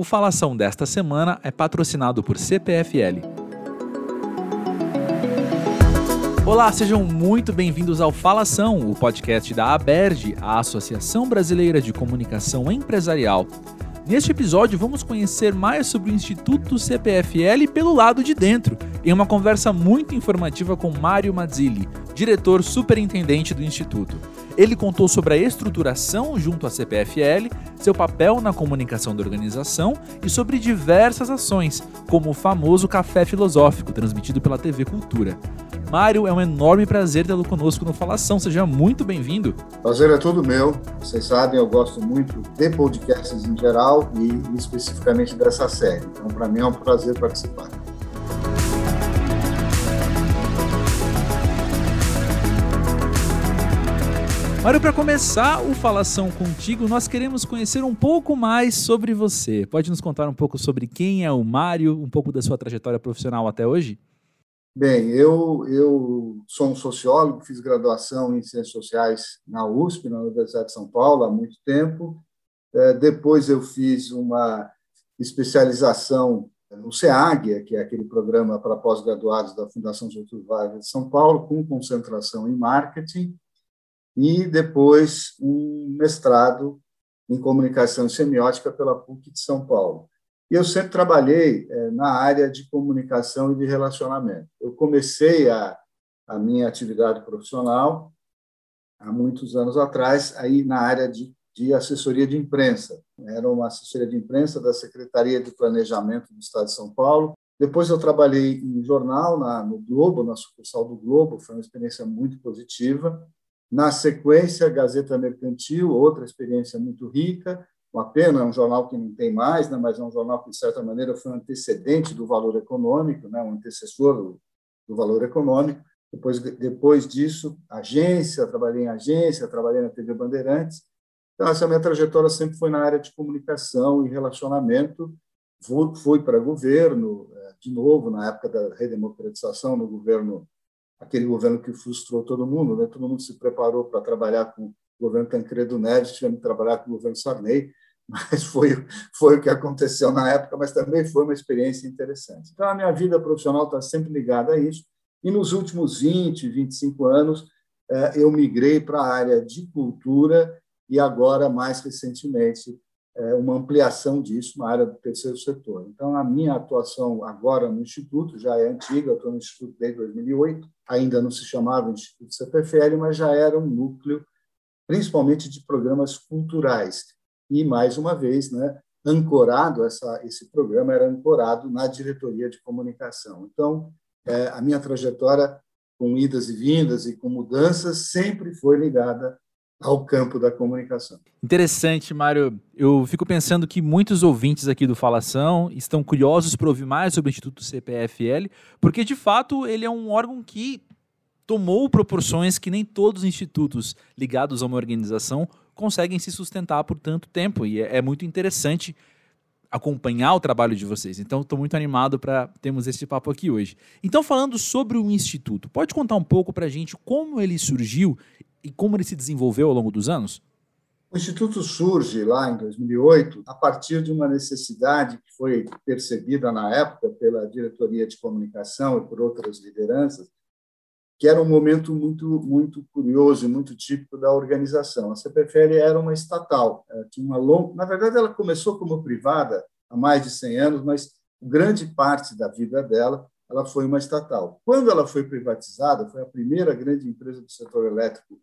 O Falação desta semana é patrocinado por CPFL. Olá, sejam muito bem-vindos ao Falação, o podcast da ABERD, a Associação Brasileira de Comunicação Empresarial. Neste episódio, vamos conhecer mais sobre o Instituto CPFL pelo lado de dentro, em uma conversa muito informativa com Mário Mazzilli, diretor superintendente do Instituto. Ele contou sobre a estruturação junto à CPFL, seu papel na comunicação da organização e sobre diversas ações, como o famoso Café Filosófico, transmitido pela TV Cultura. Mário, é um enorme prazer tê-lo conosco no Falação. Seja muito bem-vindo. Prazer é todo meu. Vocês sabem, eu gosto muito de podcasts em geral e especificamente dessa série. Então, para mim é um prazer participar. Mário, para começar o Falação contigo, nós queremos conhecer um pouco mais sobre você. Pode nos contar um pouco sobre quem é o Mário, um pouco da sua trajetória profissional até hoje? Bem, eu, eu sou um sociólogo, fiz graduação em Ciências Sociais na USP, na Universidade de São Paulo, há muito tempo. É, depois eu fiz uma especialização no SEAG, que é aquele programa para pós-graduados da Fundação Getúlio Vargas de São Paulo, com concentração em marketing, e depois um mestrado em comunicação semiótica pela PUC de São Paulo. E eu sempre trabalhei é, na área de comunicação e de relacionamento. Eu comecei a, a minha atividade profissional há muitos anos atrás, aí na área de, de assessoria de imprensa. Era uma assessoria de imprensa da Secretaria de Planejamento do Estado de São Paulo. Depois eu trabalhei em jornal, na, no Globo, na sucursal do Globo, foi uma experiência muito positiva. Na sequência, Gazeta Mercantil, outra experiência muito rica. Uma pena, é um jornal que não tem mais, né, mas é um jornal que, de certa maneira, foi um antecedente do valor econômico, né, um antecessor do, do valor econômico. Depois, depois disso, agência, trabalhei em agência, trabalhei na TV Bandeirantes. Então, essa minha trajetória sempre foi na área de comunicação e relacionamento. Fui, para governo, é, de novo, na época da redemocratização, no governo, aquele governo que frustrou todo mundo, né? todo mundo se preparou para trabalhar com o governo Tancredo Neves, tivemos que trabalhar com o governo Sarney, mas foi, foi o que aconteceu na época, mas também foi uma experiência interessante. Então, a minha vida profissional está sempre ligada a isso, e nos últimos 20, 25 anos, eh, eu migrei para a área de cultura e agora, mais recentemente, eh, uma ampliação disso na área do terceiro setor. Então, a minha atuação agora no Instituto já é antiga, eu estou no Instituto desde 2008, ainda não se chamava Instituto CPFL, mas já era um núcleo, principalmente de programas culturais, e, mais uma vez, né, ancorado, essa, esse programa era ancorado na diretoria de comunicação. Então, é, a minha trajetória com idas e vindas e com mudanças sempre foi ligada ao campo da comunicação. Interessante, Mário. Eu fico pensando que muitos ouvintes aqui do Falação estão curiosos para ouvir mais sobre o Instituto CPFL, porque de fato ele é um órgão que tomou proporções que nem todos os institutos ligados a uma organização conseguem se sustentar por tanto tempo. E é, é muito interessante acompanhar o trabalho de vocês. Então, estou muito animado para termos esse papo aqui hoje. Então, falando sobre o Instituto, pode contar um pouco para a gente como ele surgiu e como ele se desenvolveu ao longo dos anos? O Instituto surge lá em 2008 a partir de uma necessidade que foi percebida na época pela diretoria de comunicação e por outras lideranças que era um momento muito muito curioso e muito típico da organização. A CPFL era uma estatal, tinha uma longa, na verdade ela começou como privada há mais de 100 anos, mas grande parte da vida dela ela foi uma estatal. Quando ela foi privatizada, foi a primeira grande empresa do setor elétrico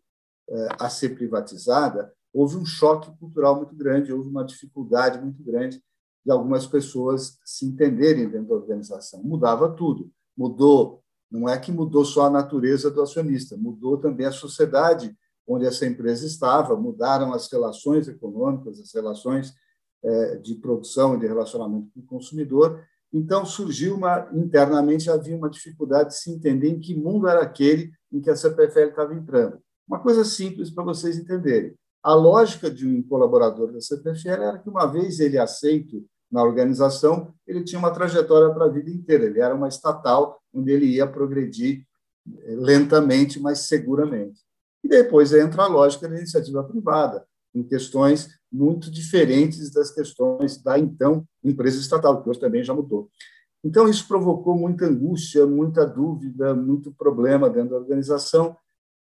eh, a ser privatizada, houve um choque cultural muito grande, houve uma dificuldade muito grande de algumas pessoas se entenderem dentro da organização. Mudava tudo. Mudou não é que mudou só a natureza do acionista, mudou também a sociedade onde essa empresa estava, mudaram as relações econômicas, as relações é, de produção e de relacionamento com o consumidor. Então, surgiu uma, internamente, havia uma dificuldade de se entender em que mundo era aquele em que a CPFL estava entrando. Uma coisa simples para vocês entenderem. A lógica de um colaborador da CPFL era que, uma vez ele aceito na organização, ele tinha uma trajetória para a vida inteira. Ele era uma estatal onde ele ia progredir eh, lentamente, mas seguramente. E depois entra a lógica da iniciativa privada, em questões muito diferentes das questões da então empresa estatal, que hoje também já mudou. Então, isso provocou muita angústia, muita dúvida, muito problema dentro da organização,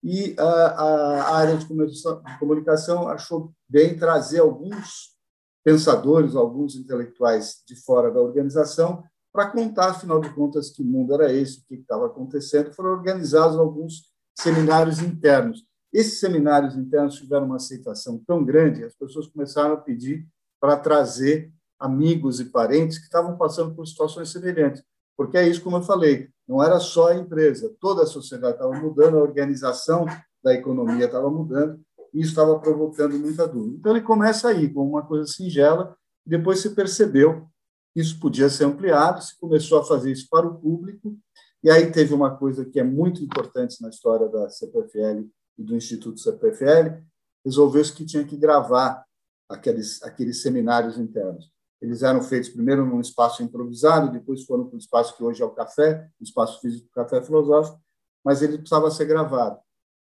e a, a área de comunicação achou bem trazer alguns pensadores, alguns intelectuais de fora da organização, para contar, afinal de contas, que mundo era esse, o que estava acontecendo. Foram organizados alguns seminários internos. Esses seminários internos tiveram uma aceitação tão grande, as pessoas começaram a pedir para trazer amigos e parentes que estavam passando por situações semelhantes. Porque é isso, como eu falei, não era só a empresa, toda a sociedade estava mudando, a organização da economia estava mudando, e isso estava provocando muita dúvida. Então, ele começa aí, com uma coisa singela, depois se percebeu que isso podia ser ampliado, se começou a fazer isso para o público, e aí teve uma coisa que é muito importante na história da CPFL e do Instituto CPFL, resolveu-se que tinha que gravar aqueles, aqueles seminários internos. Eles eram feitos primeiro num espaço improvisado, depois foram para o espaço que hoje é o café, o espaço físico do Café Filosófico, mas ele precisava ser gravado.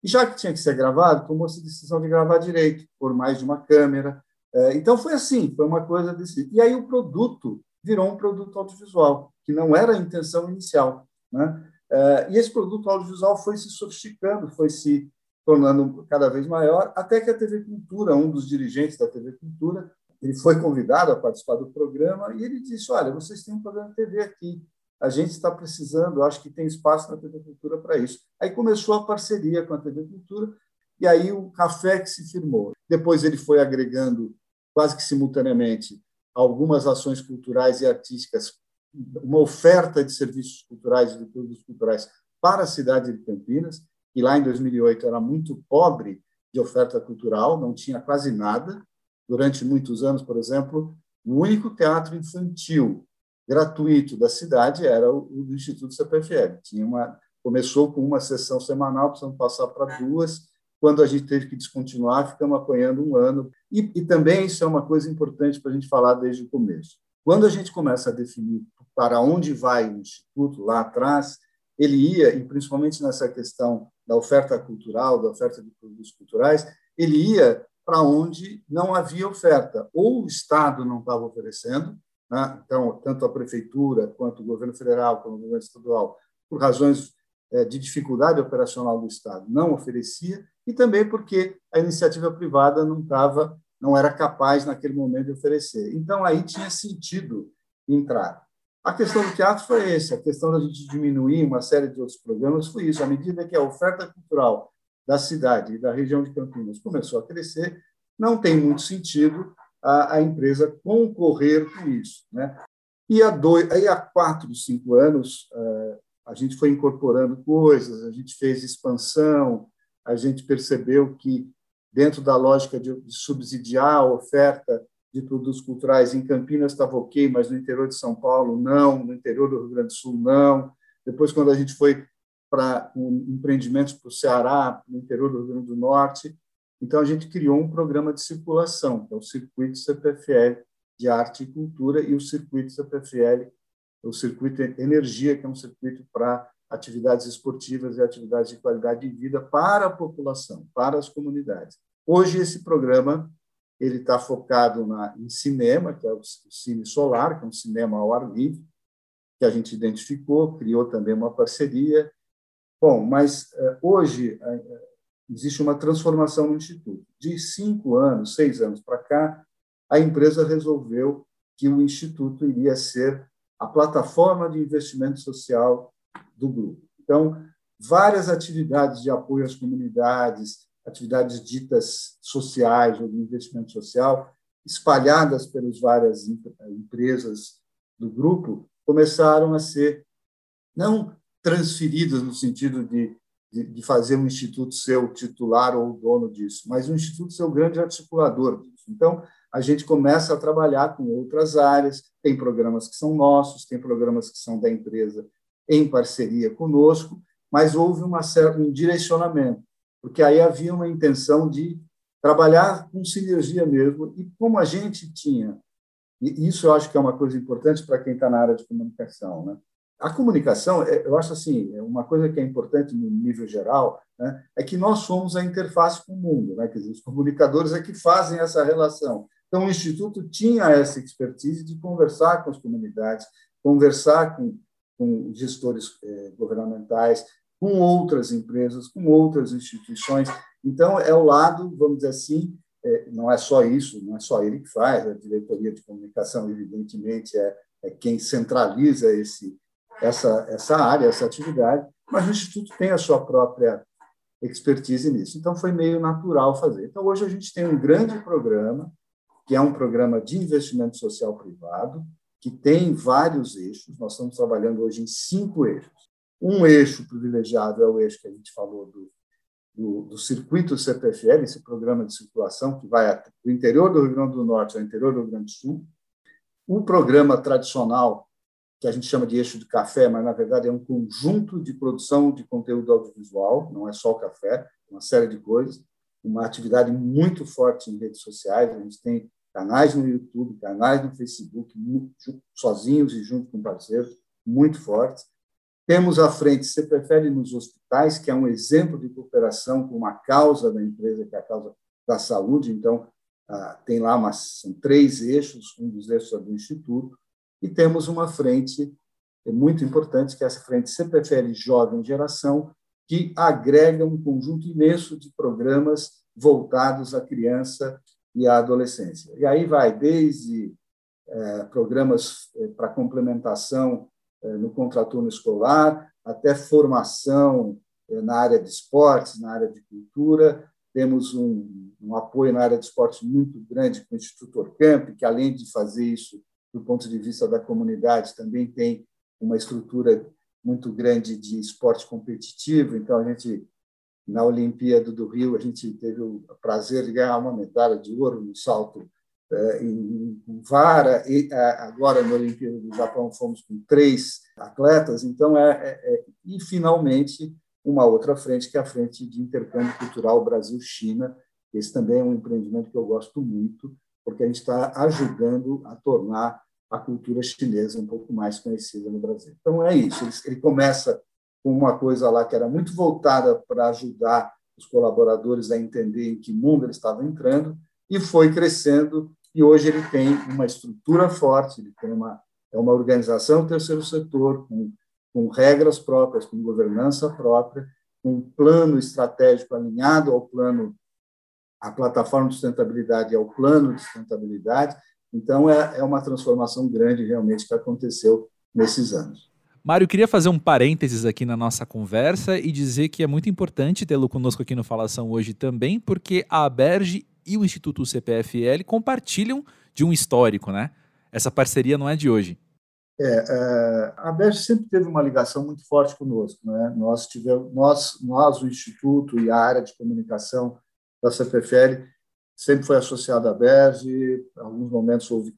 E já que tinha que ser gravado, tomou-se a decisão de gravar direito, por mais de uma câmera. É, então foi assim, foi uma coisa desse. E aí o produto virou um produto audiovisual, que não era a intenção inicial. Né? É, e esse produto audiovisual foi se sofisticando, foi se tornando cada vez maior, até que a TV Cultura, um dos dirigentes da TV Cultura, ele foi convidado a participar do programa e ele disse: Olha, vocês têm um programa de TV aqui. A gente está precisando, acho que tem espaço na TV Cultura para isso. Aí começou a parceria com a TV Cultura e aí o café que se firmou. Depois ele foi agregando quase que simultaneamente algumas ações culturais e artísticas, uma oferta de serviços culturais e de produtos culturais para a cidade de Campinas, que lá em 2008 era muito pobre de oferta cultural, não tinha quase nada durante muitos anos, por exemplo, o único teatro infantil gratuito da cidade era o, do Instituto CPFL. Tinha uma, começou com uma sessão semanal, precisamos passar para duas. Quando a gente teve que descontinuar, ficamos apanhando um ano. E, e também isso é uma coisa importante para a gente falar desde o começo. Quando a gente começa a definir para onde vai o Instituto, lá atrás, ele ia, e principalmente nessa questão da oferta cultural, da oferta de produtos culturais, ele ia para onde não havia oferta. Ou o Estado não estava oferecendo, né? então, tanto a Prefeitura, quanto o governo federal, quanto o governo estadual, por razões é, de dificuldade operacional do Estado, não oferecia, e também porque a iniciativa privada não estava, não era capaz naquele momento de oferecer. Então, aí tinha sentido entrar. A questão do teatro foi essa, a questão da gente diminuir uma série de outros programas foi isso. À medida que a oferta cultural da cidade e da região de Campinas começou a crescer, não tem muito sentido a, a empresa concorrer com isso. Né? E há, dois, aí há quatro, cinco anos, uh, a gente foi incorporando coisas, a gente fez expansão, a gente percebeu que, dentro da lógica de subsidiar a oferta de produtos culturais, em Campinas estava ok, mas no interior de São Paulo, não, no interior do Rio Grande do Sul, não. Depois, quando a gente foi para um, empreendimentos para o Ceará, no interior do Rio Grande do Norte. Então, a gente criou um programa de circulação, que é o Circuito CPFL de Arte e Cultura, e o Circuito CPFL, o Circuito Energia, que é um circuito para atividades esportivas e atividades de qualidade de vida para a população, para as comunidades. Hoje, esse programa ele está focado na, em cinema, que é o Cine Solar, que é um cinema ao ar livre, que a gente identificou, criou também uma parceria, Bom, mas eh, hoje eh, existe uma transformação no Instituto. De cinco anos, seis anos para cá, a empresa resolveu que o Instituto iria ser a plataforma de investimento social do grupo. Então, várias atividades de apoio às comunidades, atividades ditas sociais ou de investimento social, espalhadas pelas várias empresas do grupo, começaram a ser não transferidas no sentido de, de, de, fazer um instituto ser o titular ou o dono disso, mas o instituto ser o grande articulador disso. Então, a gente começa a trabalhar com outras áreas, tem programas que são nossos, tem programas que são da empresa em parceria conosco, mas houve uma um direcionamento, porque aí havia uma intenção de trabalhar com sinergia mesmo, e como a gente tinha, e isso eu acho que é uma coisa importante para quem está na área de comunicação, né? A comunicação, é, eu acho assim, é uma coisa que é importante no nível geral, né, é que nós somos a interface com o mundo, né, quer dizer, os comunicadores é que fazem essa relação. Então, o Instituto tinha essa expertise de conversar com as comunidades, conversar com, com gestores eh, governamentais, com outras empresas, com outras instituições. Então, é o lado, vamos dizer assim, é, não é só isso, não é só ele que faz, a diretoria de comunicação, evidentemente, é, é quem centraliza esse, essa, essa área, essa atividade, mas o Instituto tem a sua própria expertise nisso. Então, foi meio natural fazer. Então, hoje a gente tem um grande programa, que é um programa de investimento social privado, que tem vários eixos. Nós estamos trabalhando hoje em cinco eixos. Um eixo privilegiado é o eixo que a gente falou do, do, do circuito CPFL, esse programa de circulação que vai do interior do Rio Grande do Norte ao interior do Rio Grande do Sul. O programa tradicional, que a gente chama de eixo de café, mas na verdade é um conjunto de produção de conteúdo audiovisual, não é só o café, uma série de coisas. Uma atividade muito forte em redes sociais. A gente tem canais no YouTube, canais no Facebook, sozinhos e junto com parceiros, muito fortes. Temos à frente CPFL nos hospitais, que é um exemplo de cooperação com uma causa da empresa, que é a causa da saúde. Então, ah, tem lá umas, são três eixos, um dos eixos é do Instituto, e temos uma frente muito importante, que é essa frente CPFL Jovem Geração, que agrega um conjunto imenso de programas voltados à criança e à adolescência. E aí vai desde é, programas é, para complementação é, no contraturno escolar, até formação é, na área de esportes, na área de cultura. Temos um, um apoio na área de esportes muito grande com o Instituto Orcamp, que, além de fazer isso do ponto de vista da comunidade, também tem uma estrutura muito grande de esporte competitivo. Então, a gente na Olimpíada do Rio, a gente teve o prazer de ganhar uma medalha de ouro no salto é, em, vara, e é, agora na Olimpíada do Japão fomos com três atletas. Então, é, é, é, e finalmente uma outra frente, que é a frente de intercâmbio cultural Brasil-China. Esse também é um empreendimento que eu gosto muito, porque a gente está ajudando a tornar a cultura chinesa um pouco mais conhecida no Brasil. Então, é isso. Ele, começa com uma coisa lá que era muito voltada para ajudar os colaboradores a entender em que mundo ele estava entrando, e foi crescendo, e hoje ele tem uma estrutura forte, ele tem uma, é uma organização do terceiro setor, com, com regras próprias, com governança própria, com um plano estratégico alinhado ao plano, a plataforma de sustentabilidade ao plano de sustentabilidade. Então, é, é uma transformação grande, realmente, que aconteceu nesses anos. Mário, queria fazer um parênteses aqui na nossa conversa e dizer que é muito importante tê-lo conosco aqui no Falação hoje também, porque a Aberge e o Instituto CPFL compartilham de um histórico, né? Essa parceria não é de hoje. É, é, a Aberge sempre teve uma ligação muito forte conosco, né? Nós tivemos, nós, nós o Instituto e a área de comunicação da CPFL sempre foi associada à Berge, em alguns momentos houve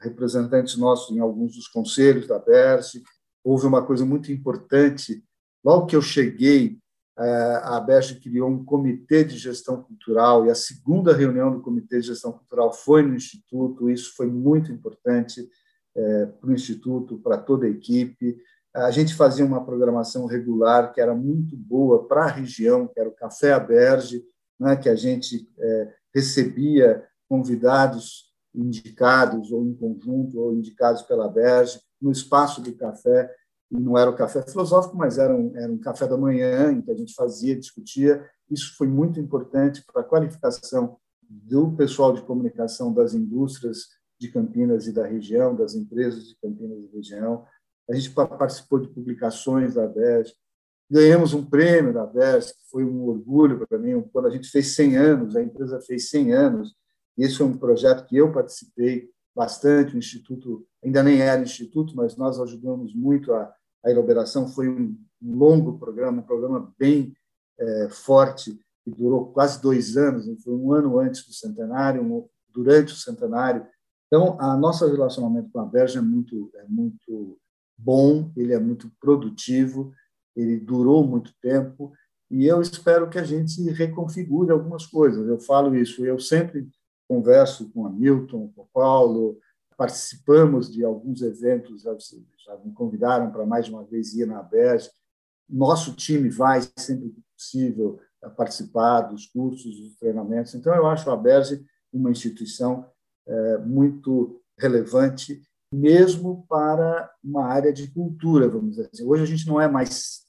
representantes nossos em alguns dos conselhos da Berge, houve uma coisa muito importante. Logo que eu cheguei, é, a ABEST criou um comitê de gestão cultural e a segunda reunião do comitê de gestão cultural foi no Instituto. Isso foi muito importante é, para o Instituto, para toda a equipe. A gente fazia uma programação regular que era muito boa para a região, que era o Café Aberge, né, que a gente é, recebia convidados indicados ou em conjunto ou indicados pela Berge no espaço do café, e não era o café filosófico, mas era um, era um café da manhã em que a gente fazia, discutia. Isso foi muito importante para a qualificação do pessoal de comunicação das indústrias de Campinas e da região, das empresas de Campinas e região. A gente participou de publicações da BES, ganhamos um prêmio da BES, que foi um orgulho para mim, quando a gente fez 100 anos, a empresa fez 100 anos, esse foi um projeto que eu participei bastante, o Instituto ainda nem era instituto, mas nós ajudamos muito a, a elaboração. Foi um, longo programa, um programa bem é, forte, que durou quase dois anos, foi um ano antes do centenário, um, durante o centenário. Então, a nosso relacionamento com a Berge é muito, é muito bom, ele é muito produtivo, ele durou muito tempo, e eu espero que a gente reconfigure algumas coisas. Eu falo isso, eu sempre converso com a Milton, com o Paulo, participamos de alguns eventos, já, me convidaram para mais de uma vez ir na ABERJ. Nosso time vai sempre que possível participar dos cursos, dos treinamentos. Então, eu acho a ABERJ uma instituição é, muito relevante, mesmo para uma área de cultura, vamos dizer assim. Hoje a gente não é mais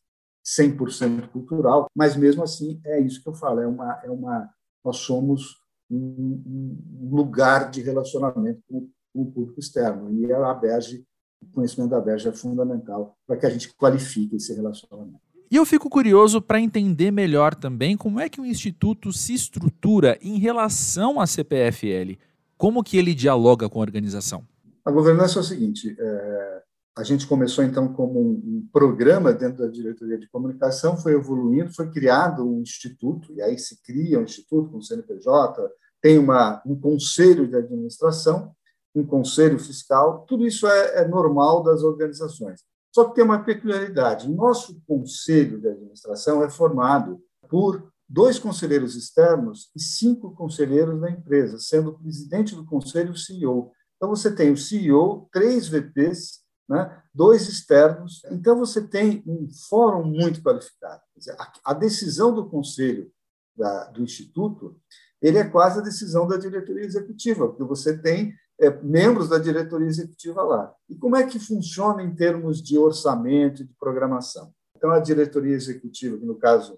100% cultural, mas mesmo assim é isso que eu falo, é uma, é uma nós somos um, um lugar de relacionamento com, com, o público externo e a ABERJ, o conhecimento da ABERJ é fundamental para que a gente qualifique esse relacionamento. E eu fico curioso para entender melhor também como é que o Instituto se estrutura em relação à CPFL. Como que ele dialoga com a organização? A governança é o seguinte, é, a gente começou então como um, programa dentro da diretoria de comunicação, foi evoluindo, foi criado um instituto, e aí se cria um instituto com o CNPJ, tem uma, um conselho de administração, um conselho fiscal, tudo isso é, é normal das organizações. Só que tem uma peculiaridade: nosso conselho de administração é formado por dois conselheiros externos e cinco conselheiros da empresa, sendo o presidente do conselho o CEO. Então, você tem o CEO, três VPs né, dois externos. Então, você tem um fórum muito qualificado. Dizer, a, decisão do conselho da, do Instituto ele é quase a decisão da diretoria executiva, porque você tem é, membros da diretoria executiva lá. E como é que funciona em termos de orçamento de programação? Então, a diretoria executiva, que no caso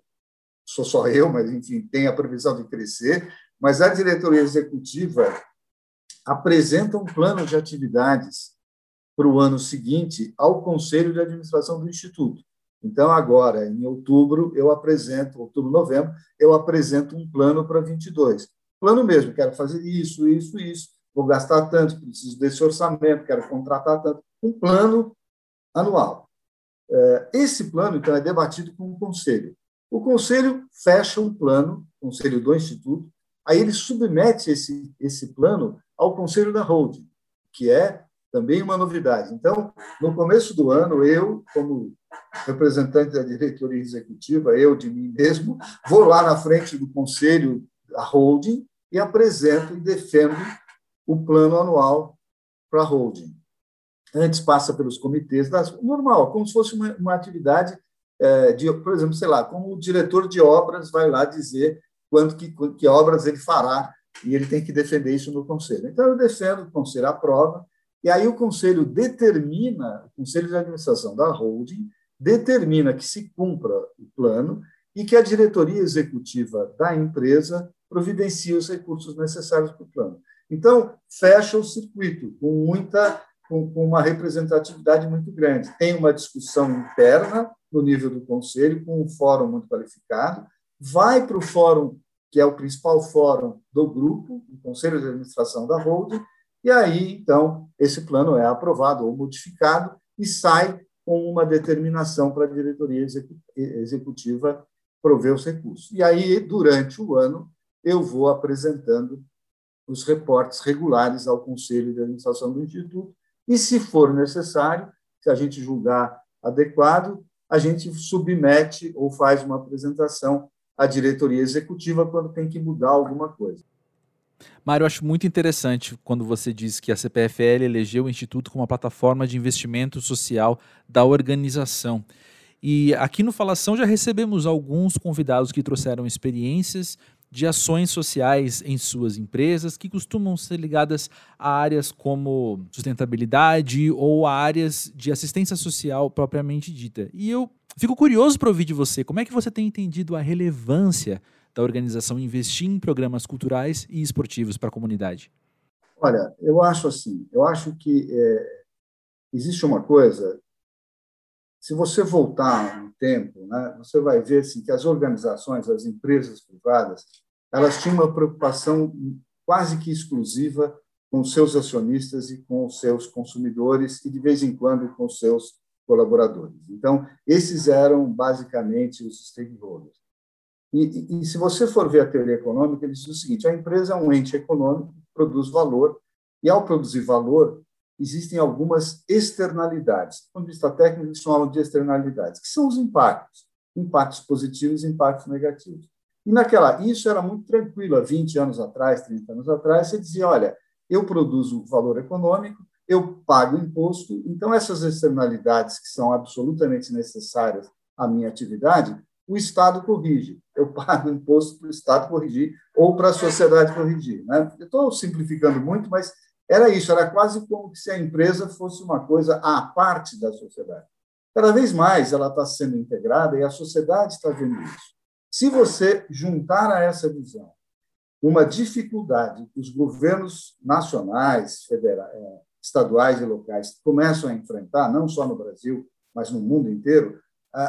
sou só eu, mas enfim, tem a previsão de crescer, mas a diretoria executiva apresenta um plano de atividades para o ano seguinte ao Conselho de Administração do Instituto. Então, agora, em outubro, eu apresento, outubro, novembro, eu apresento um plano para 22. Plano mesmo, quero fazer isso, isso, isso, vou gastar tanto, preciso desse orçamento, quero contratar tanto. Um plano anual. É, esse plano, então, é debatido com o Conselho. O Conselho fecha um plano, Conselho do Instituto, aí ele submete esse, esse plano ao Conselho da Holding, que é também uma novidade. Então, no começo do ano, eu, como representante da diretoria executiva, eu de mim mesmo, vou lá na frente do conselho da holding e apresento e defendo o plano anual para a holding. Antes passa pelos comitês, das, normal, como se fosse uma, uma atividade é, de, por exemplo, sei lá, como o diretor de obras vai lá dizer quanto que, que obras ele fará e ele tem que defender isso no conselho. Então, eu defendo, o conselho aprova, e aí o conselho determina, o conselho de administração da holding determina que se cumpra o plano e que a diretoria executiva da empresa providencie os recursos necessários para o plano. Então, fecha o circuito com muita com, com uma representatividade muito grande. Tem uma discussão interna no nível do conselho, com um fórum muito qualificado, vai para o fórum, que é o principal fórum do grupo, o conselho de administração da holding, e aí, então, esse plano é aprovado ou modificado e sai com uma determinação para a diretoria executiva prover os recursos. E aí, durante o ano, eu vou apresentando os reportes regulares ao Conselho de Administração do Instituto e, se for necessário, se a gente julgar adequado, a gente submete ou faz uma apresentação à diretoria executiva quando tem que mudar alguma coisa. Mário, eu acho muito interessante quando você diz que a CPFL elegeu o Instituto como uma plataforma de investimento social da organização. E aqui no Falação já recebemos alguns convidados que trouxeram experiências de ações sociais em suas empresas que costumam ser ligadas a áreas como sustentabilidade ou a áreas de assistência social propriamente dita. E eu fico curioso para ouvir de você, como é que você tem entendido a relevância da organização investir em programas culturais e esportivos para a comunidade? Olha, eu acho assim, eu acho que é, existe uma coisa, se você voltar um tempo, né, você vai ver assim, que as organizações, as empresas privadas, elas tinham uma preocupação quase que exclusiva com seus acionistas e com seus consumidores e, de vez em quando, com seus colaboradores. Então, esses eram basicamente os stakeholders. E, e, se você for ver a teoria econômica, ele diz o seguinte: a empresa é um ente econômico que produz valor, e ao produzir valor, existem algumas externalidades. Do ponto de vista técnico, eles chamam de externalidades, que são os impactos, impactos positivos e impactos negativos. E naquela, isso era muito tranquilo, há 20 anos atrás, 30 anos atrás, você dizia: olha, eu produzo valor econômico, eu pago imposto, então essas externalidades que são absolutamente necessárias à minha atividade, o Estado corrige. Eu pago imposto para o Estado corrigir ou para a sociedade corrigir. Né? Eu estou simplificando muito, mas era isso, era quase como se a empresa fosse uma coisa à parte da sociedade. Cada vez mais ela está sendo integrada e a sociedade está vendo isso. Se você juntar a essa visão uma dificuldade que os governos nacionais, federais, é, estaduais e locais começam a enfrentar, não só no Brasil, mas no mundo inteiro,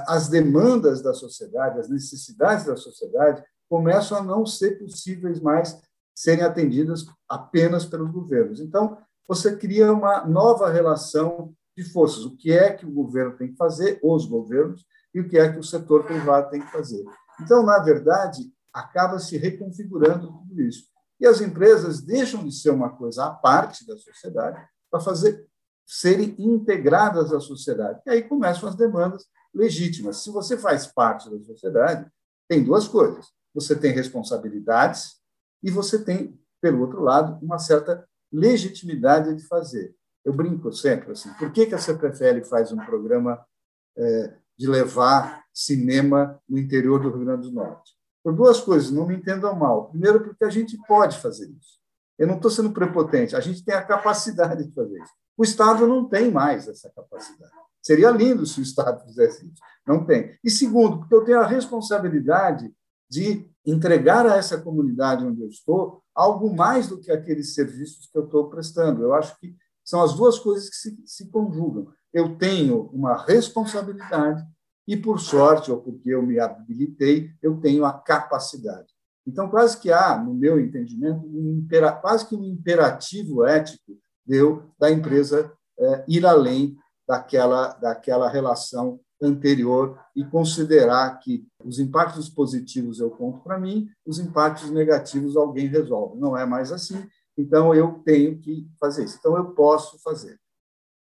as demandas da sociedade, as necessidades da sociedade começam a não ser possíveis mais serem atendidas apenas pelos governos. Então, você cria uma nova relação de forças. O que é que o governo tem que fazer, os governos, e o que é que o setor privado tem que fazer. Então, na verdade, acaba se reconfigurando tudo isso. E as empresas deixam de ser uma coisa à parte da sociedade para fazer serem integradas à sociedade. E aí começam as demandas legítimas. Se você faz parte da sociedade, tem duas coisas. Você tem responsabilidades e você tem, pelo outro lado, uma certa legitimidade de fazer. Eu brinco sempre assim, por que, a CPFL faz um programa é, de levar cinema no interior do Rio Grande do Norte? Por duas coisas, não me entendam mal. Primeiro, porque a gente pode fazer isso. Eu não estou sendo prepotente, a gente tem a capacidade de fazer isso. O Estado não tem mais essa capacidade. Seria lindo se o Estado fizesse isso. Não tem. E segundo, porque eu tenho a responsabilidade de entregar a essa comunidade onde eu estou algo mais do que aqueles serviços que eu estou prestando. Eu acho que são as duas coisas que se, se conjugam. Eu tenho uma responsabilidade e, por sorte, ou porque eu me habilitei, eu tenho a capacidade. Então, quase que há, no meu entendimento, um quase que um imperativo ético deu da empresa é, ir além daquela, daquela relação anterior e considerar que os impactos positivos eu conto para mim, os impactos negativos alguém resolve. Não é mais assim, então eu tenho que fazer isso. Então eu posso fazer.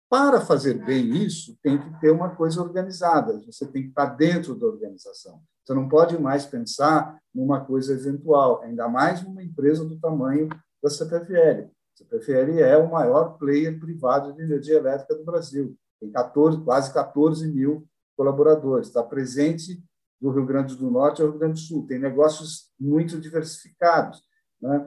Para fazer bem isso, tem que ter uma coisa organizada, você tem que estar dentro da organização. Você não pode mais pensar numa coisa eventual, ainda mais numa empresa do tamanho da CPFL. A CPFL é o maior player privado de energia elétrica do Brasil tem 14, quase 14 mil colaboradores, está presente do Rio Grande do Norte ao Rio Grande do Sul, tem negócios muito diversificados. Né?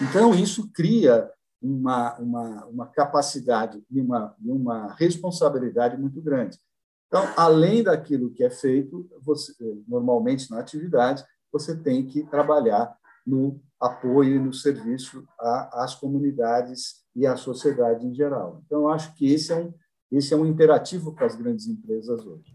Então, isso cria uma, uma, uma capacidade e uma, uma responsabilidade muito grande. Então, além daquilo que é feito, você, normalmente na atividade, você tem que trabalhar no apoio e no serviço às comunidades e à sociedade em geral. Então, acho que esse é um, esse é um imperativo para as grandes empresas hoje.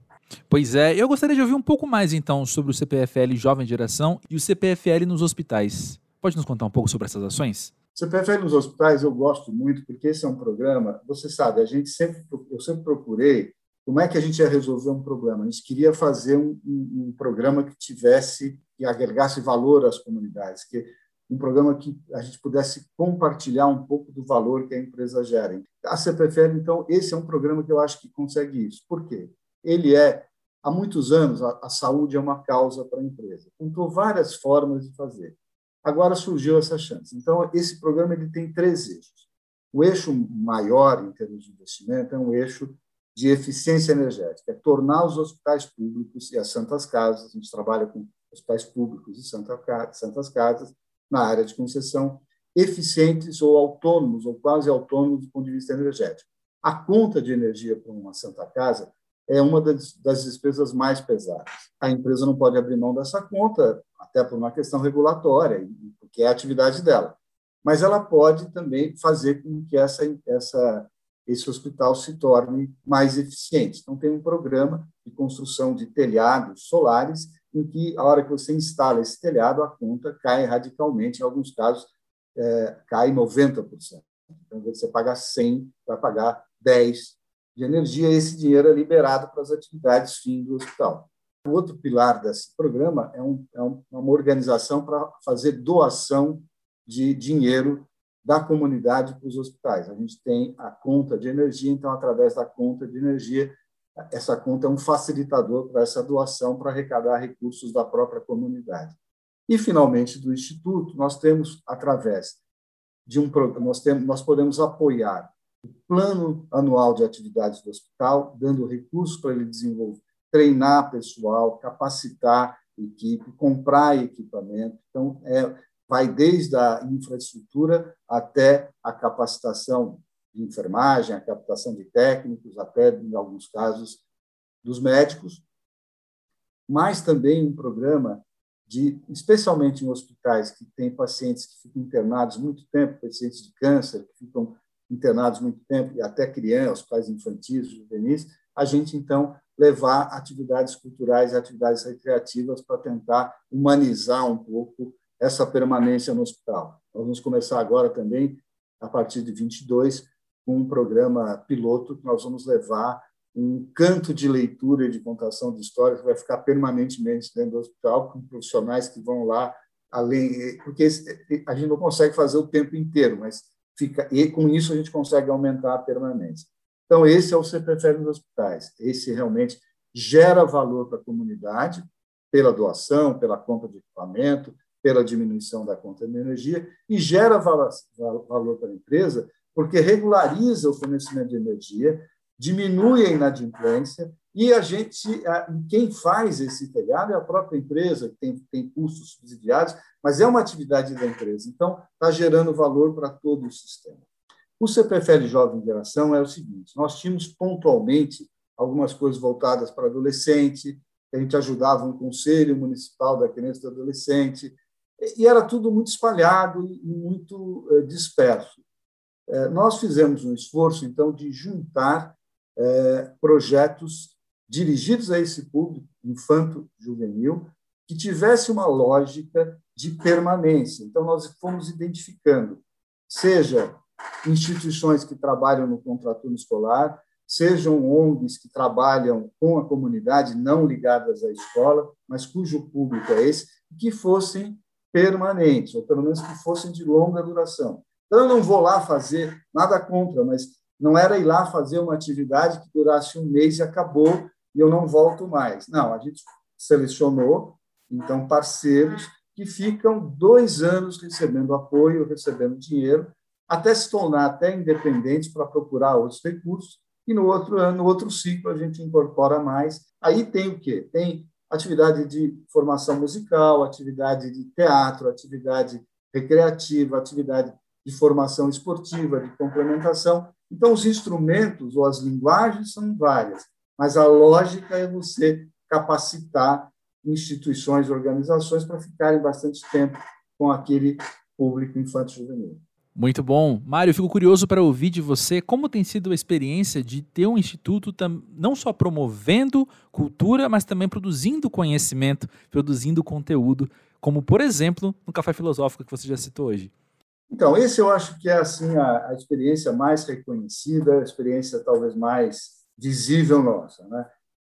Pois é, eu gostaria de ouvir um pouco mais então sobre o CPFL Jovem Geração e o CPFL nos hospitais. Pode nos contar um pouco sobre essas ações? CPFL nos hospitais eu gosto muito porque esse é um programa, você sabe, a gente sempre eu sempre procurei como é que a gente ia resolver um problema. A gente queria fazer um, um, um programa que tivesse que agregasse valor às comunidades, que um programa que a gente pudesse compartilhar um pouco do valor que a empresa gera. A CPFL, então, esse é um programa que eu acho que consegue isso. Por quê? Ele é, há muitos anos, a, a saúde é uma causa para a empresa. Tentou várias formas de fazer. Agora surgiu essa chance. Então, esse programa ele tem três eixos. O eixo maior, em termos de investimento, é um eixo de eficiência energética, é tornar os hospitais públicos e as santas casas, a gente trabalha com hospitais públicos e santas casas, na área de concessão, eficientes ou autônomos, ou quase autônomos do ponto de vista energético. A conta de energia para uma Santa Casa é uma das, das despesas mais pesadas. A empresa não pode abrir mão dessa conta, até por uma questão regulatória, porque é a atividade dela. Mas ela pode também fazer com que essa, essa, esse hospital se torne mais eficiente. Então, tem um programa de construção de telhados solares em que, a hora que você instala esse telhado, a conta cai radicalmente, em alguns casos, é, cai 90%. Então, você paga 100, vai pagar 10 de energia, e esse dinheiro é liberado para as atividades fim do hospital. O outro pilar desse programa é, um, é uma organização para fazer doação de dinheiro da comunidade para os hospitais. A gente tem a conta de energia, então, através da conta de energia, essa conta é um facilitador para essa doação para arrecadar recursos da própria comunidade. E, finalmente, do Instituto, nós temos, através de um nós, temos, nós podemos apoiar o plano anual de atividades do hospital, dando recursos para ele desenvolver, treinar pessoal, capacitar equipe, comprar equipamento. Então, é, vai desde a infraestrutura até a capacitação de enfermagem, a captação de técnicos, até, em alguns casos, dos médicos, mas também um programa de, especialmente em hospitais que têm pacientes que ficam internados muito tempo, pacientes de câncer que ficam internados muito tempo, e até crianças, hospitais infantis, juvenis, a gente, então, levar atividades culturais e atividades recreativas para tentar humanizar um pouco essa permanência no hospital. Nós vamos começar agora também, a partir de 22, com um programa piloto que nós vamos levar um canto de leitura e de contação de histórias que vai ficar permanentemente dentro do hospital, com profissionais que vão lá além, porque a gente não consegue fazer o tempo inteiro, mas fica e com isso a gente consegue aumentar a permanência. Então esse é o CPFL nos hospitais. Esse realmente gera valor para a comunidade pela doação, pela compra de equipamento, pela diminuição da conta de energia e gera valor para a empresa porque regulariza o fornecimento de energia, diminui a inadimplência e a gente, quem faz esse telhado é a própria empresa, que tem, tem custos subsidiados, mas é uma atividade da empresa. Então, está gerando valor para todo o sistema. O CPFL Jovem Geração é o seguinte: nós tínhamos pontualmente algumas coisas voltadas para adolescente, a gente ajudava um conselho municipal da criança e do adolescente, e era tudo muito espalhado e muito eh, disperso. Eh, nós fizemos um esforço, então, de juntar eh, projetos dirigidos a esse público infanto-juvenil que tivesse uma lógica de permanência. Então, nós fomos identificando, seja instituições que trabalham no contraturno escolar, sejam ONGs que trabalham com a comunidade, não ligadas à escola, mas cujo público é esse, que fossem permanentes, ou pelo menos que fossem de longa duração. Então, eu não vou lá fazer nada contra, mas não era ir lá fazer uma atividade que durasse um mês e acabou e eu não volto mais. Não, a gente selecionou, então, parceiros que ficam dois anos recebendo apoio, recebendo dinheiro, até se tornar até independentes para procurar outros recursos, e no outro ano, no outro ciclo, a gente incorpora mais. Aí tem o quê? Tem atividade de formação musical, atividade de teatro, atividade recreativa, atividade de formação esportiva, de complementação. Então, os instrumentos ou as linguagens são várias, mas a lógica é você capacitar instituições organizações para ficarem bastante tempo com aquele público infantil juvenil. Muito bom. Mário, fico curioso para ouvir de você como tem sido a experiência de ter um instituto não só promovendo cultura, mas também produzindo conhecimento, produzindo conteúdo, como, por exemplo, no Café Filosófico que você já citou hoje. Então, esse eu acho que é assim a, a experiência mais reconhecida, a experiência talvez mais visível nossa. Né?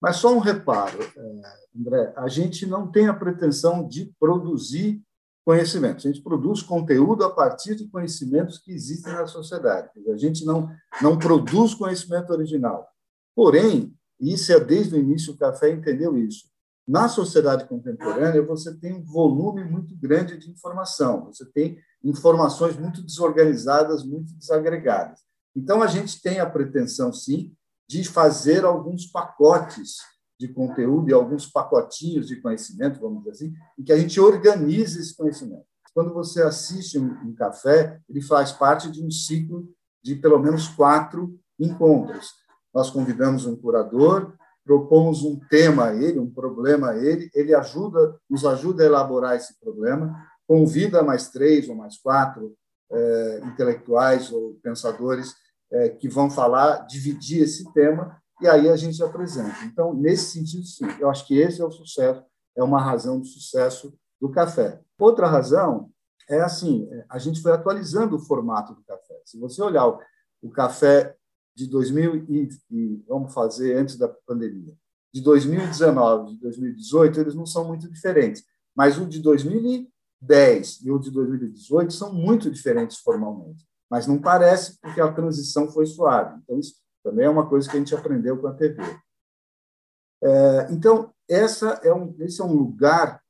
Mas só um reparo, é, André, a gente não tem a pretensão de produzir conhecimentos. A gente produz conteúdo a partir de conhecimentos que existem na sociedade. A gente não, não produz conhecimento original. Porém, isso é desde o início, o café entendeu isso. Na sociedade contemporânea, você tem um volume muito grande de informação, você tem informações muito desorganizadas, muito desagregadas. Então, a gente tem a pretensão, sim, de fazer alguns pacotes de conteúdo e alguns pacotinhos de conhecimento, vamos dizer assim, em que a gente organiza esse conhecimento. Quando você assiste um, café, ele faz parte de um ciclo de pelo menos quatro encontros. Nós convidamos um curador, propomos um tema a ele, um problema a ele, ele ajuda, nos ajuda a elaborar esse problema, convida mais três ou mais quatro é, intelectuais ou pensadores é, que vão falar, dividir esse tema e aí a gente apresenta. Então, nesse sentido, sim, eu acho que esse é o sucesso, é uma razão do sucesso do café. Outra razão é assim, a gente foi atualizando o formato do café. Se você olhar o, o café de 2000 e, e, vamos fazer antes da pandemia, de 2019, de 2018, eles não são muito diferentes, mas o de 2010 e o de 2018 são muito diferentes formalmente, mas não parece porque a transição foi suave. Então isso também é uma coisa que a gente aprendeu com a TV. É, então, essa é um, esse é um lugar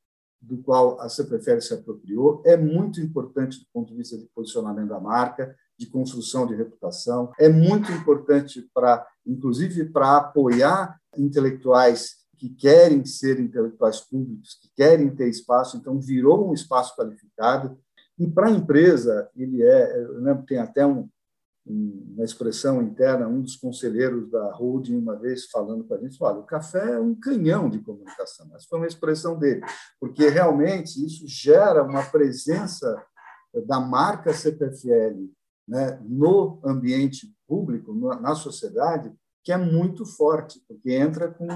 do qual a CPFL se apropriou, é muito importante do ponto de vista de posicionamento da marca, de construção de reputação. É muito importante para, inclusive, para apoiar intelectuais que querem ser intelectuais públicos, que querem ter espaço, então virou um espaço qualificado. E para a empresa, ele é, eu lembro, tem até um, uma expressão interna, um dos conselheiros da holding uma vez falando para a gente, olha, o café é um canhão de comunicação. Essa foi uma expressão dele, porque realmente isso gera uma presença da marca CPFL né, no ambiente público, na sociedade, que é muito forte, porque entra com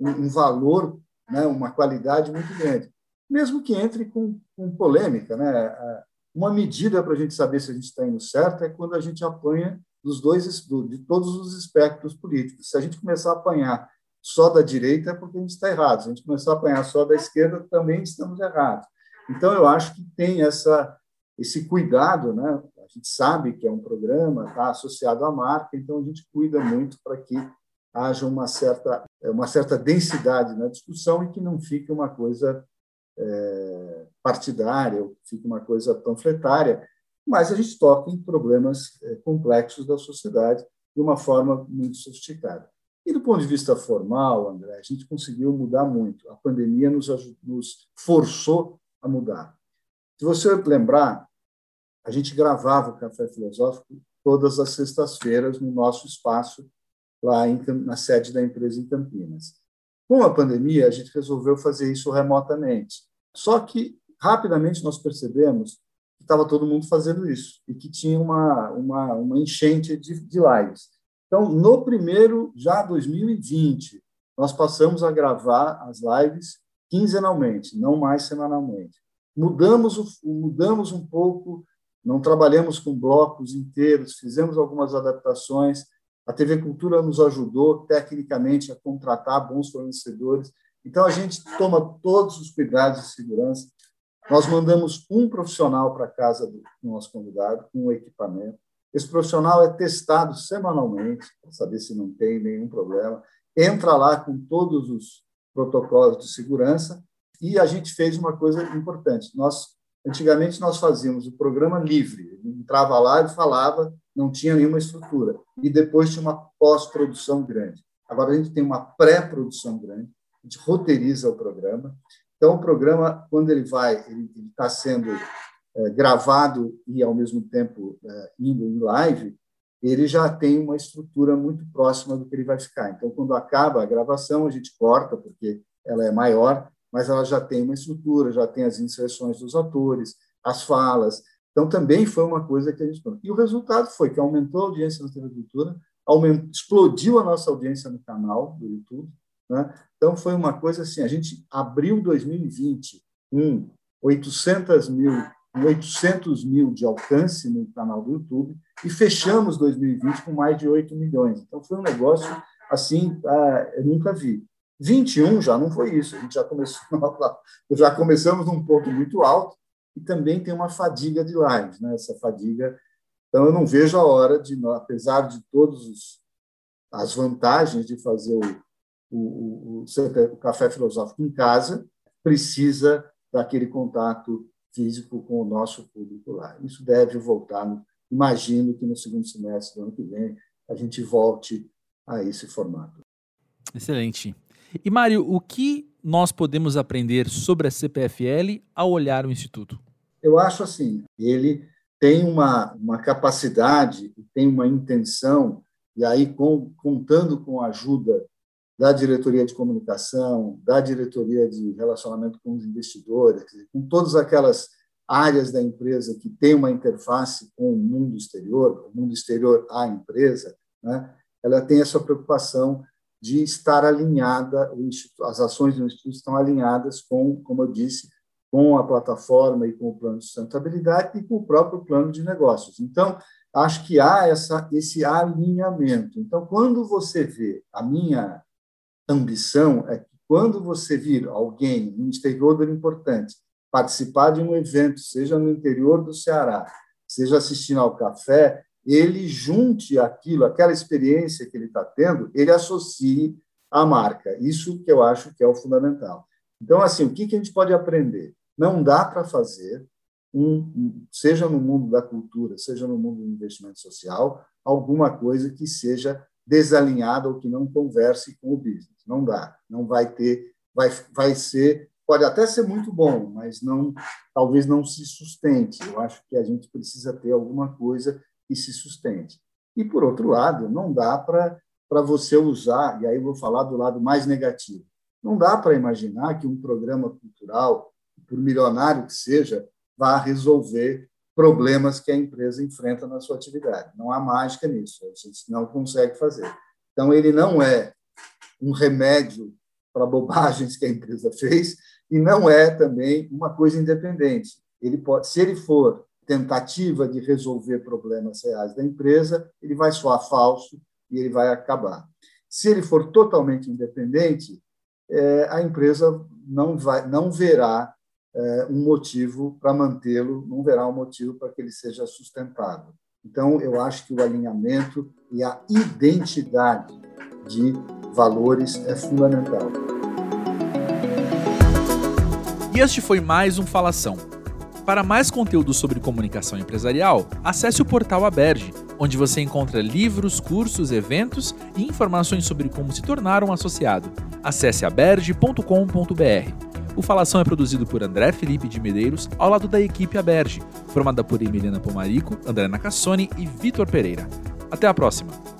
um valor, né, uma qualidade muito grande. Mesmo que entre com, com polêmica. Né? Uma medida para a gente saber se a gente está indo certo é quando a gente apanha dos dois, de todos os espectros políticos. Se a gente começar a apanhar só da direita, é porque a gente está errado. Se a gente começar a apanhar só da esquerda, também estamos errados. Então, eu acho que tem essa, esse cuidado, né? A gente sabe que é um programa, está associado à marca, então a gente cuida muito para que haja uma certa, uma certa densidade na discussão e que não fique uma coisa é, partidária, ou fique uma coisa panfletária, mas a gente toca em problemas é, complexos da sociedade de uma forma muito sofisticada. E do ponto de vista formal, André, a gente conseguiu mudar muito. A pandemia nos, nos forçou a mudar. Se você lembrar, a gente gravava o Café Filosófico todas as sextas-feiras no nosso espaço lá em, na sede da empresa em Campinas. Com a pandemia, a gente resolveu fazer isso remotamente. Só que, rapidamente, nós percebemos que estava todo mundo fazendo isso e que tinha uma, uma, uma enchente de, de lives. Então, no primeiro, já 2020, nós passamos a gravar as lives quinzenalmente, não mais semanalmente. Mudamos, o, mudamos um pouco não trabalhamos com blocos inteiros, fizemos algumas adaptações. A TV Cultura nos ajudou tecnicamente a contratar bons fornecedores. Então, a gente toma todos os cuidados de segurança. Nós mandamos um profissional para casa do nosso convidado com um equipamento. Esse profissional é testado semanalmente para saber se não tem nenhum problema. Entra lá com todos os protocolos de segurança e a gente fez uma coisa importante. Nós Antigamente nós fazíamos o programa livre, entrava lá e falava, não tinha nenhuma estrutura. E depois tinha uma pós-produção grande. Agora a gente tem uma pré-produção grande, a gente roteiriza o programa. Então o programa, quando ele vai, ele está sendo é, gravado e ao mesmo tempo é, indo em live, ele já tem uma estrutura muito próxima do que ele vai ficar. Então quando acaba a gravação a gente corta porque ela é maior mas ela já tem uma estrutura, já tem as inserções dos atores, as falas. Então, também foi uma coisa que a gente. E o resultado foi que aumentou a audiência na TV Cultura, explodiu a nossa audiência no canal do YouTube. Né? Então, foi uma coisa assim: a gente abriu 2020 com 800 mil, 800 mil de alcance no canal do YouTube e fechamos 2020 com mais de 8 milhões. Então, foi um negócio assim, ah, eu nunca vi. 21 já não foi isso, a gente já começou, já começamos num ponto muito alto e também tem uma fadiga de lives, né? Essa fadiga, então eu não vejo a hora de, apesar de todas as vantagens de fazer o, o, o, o café filosófico em casa, precisa daquele contato físico com o nosso público lá. Isso deve voltar. Imagino que no segundo semestre do ano que vem a gente volte a esse formato. Excelente. E, Mário, o que nós podemos aprender sobre a CPFL ao olhar o Instituto? Eu acho assim, ele tem uma, uma capacidade, tem uma intenção, e aí com, contando com a ajuda da diretoria de comunicação, da diretoria de relacionamento com os investidores, com todas aquelas áreas da empresa que tem uma interface com o mundo exterior, o mundo exterior à empresa, né? ela tem essa preocupação de estar alinhada, as ações do Instituto estão alinhadas com, como eu disse, com a plataforma e com o plano de sustentabilidade e com o próprio plano de negócios. Então, acho que há essa, esse alinhamento. Então, quando você vê, a minha ambição é que quando você vir alguém, um stakeholder importante, participar de um evento, seja no interior do Ceará, seja assistindo ao café, ele junte aquilo, aquela experiência que ele está tendo, ele associe à marca. Isso que eu acho que é o fundamental. Então, assim, o que, que a gente pode aprender? Não dá para fazer um, seja no mundo da cultura, seja no mundo do investimento social, alguma coisa que seja desalinhada ou que não converse com o business. Não dá, não vai ter, vai, vai ser, pode até ser muito bom, mas não, talvez não se sustente. Eu acho que a gente precisa ter alguma coisa que se sustente. E por outro lado, não dá para você usar, e aí vou falar do lado mais negativo. Não dá para imaginar que um programa cultural, por milionário que seja, vá resolver problemas que a empresa enfrenta na sua atividade. Não há mágica nisso, a gente não consegue fazer. Então, ele não é um remédio para bobagens que a empresa fez e não é também uma coisa independente. Ele pode, se ele for tentativa de resolver problemas reais da empresa, ele vai soar falso e ele vai acabar. Se ele for totalmente independente, é, a empresa não vai, não verá é, um motivo para mantê-lo, não verá um motivo para que ele seja sustentado. Então, eu acho que o alinhamento e a identidade de valores é fundamental. E este foi mais um Falação. Para mais conteúdo sobre comunicação empresarial, acesse o portal Aberge, onde você encontra livros, cursos, eventos e informações sobre como se tornar um associado. Acesse aberge.com.br. O Falação é produzido por André Felipe de Medeiros, ao lado da equipe Aberge, formada por Emiliana Pomarico, André Nacassone e Vitor Pereira. Até a próxima!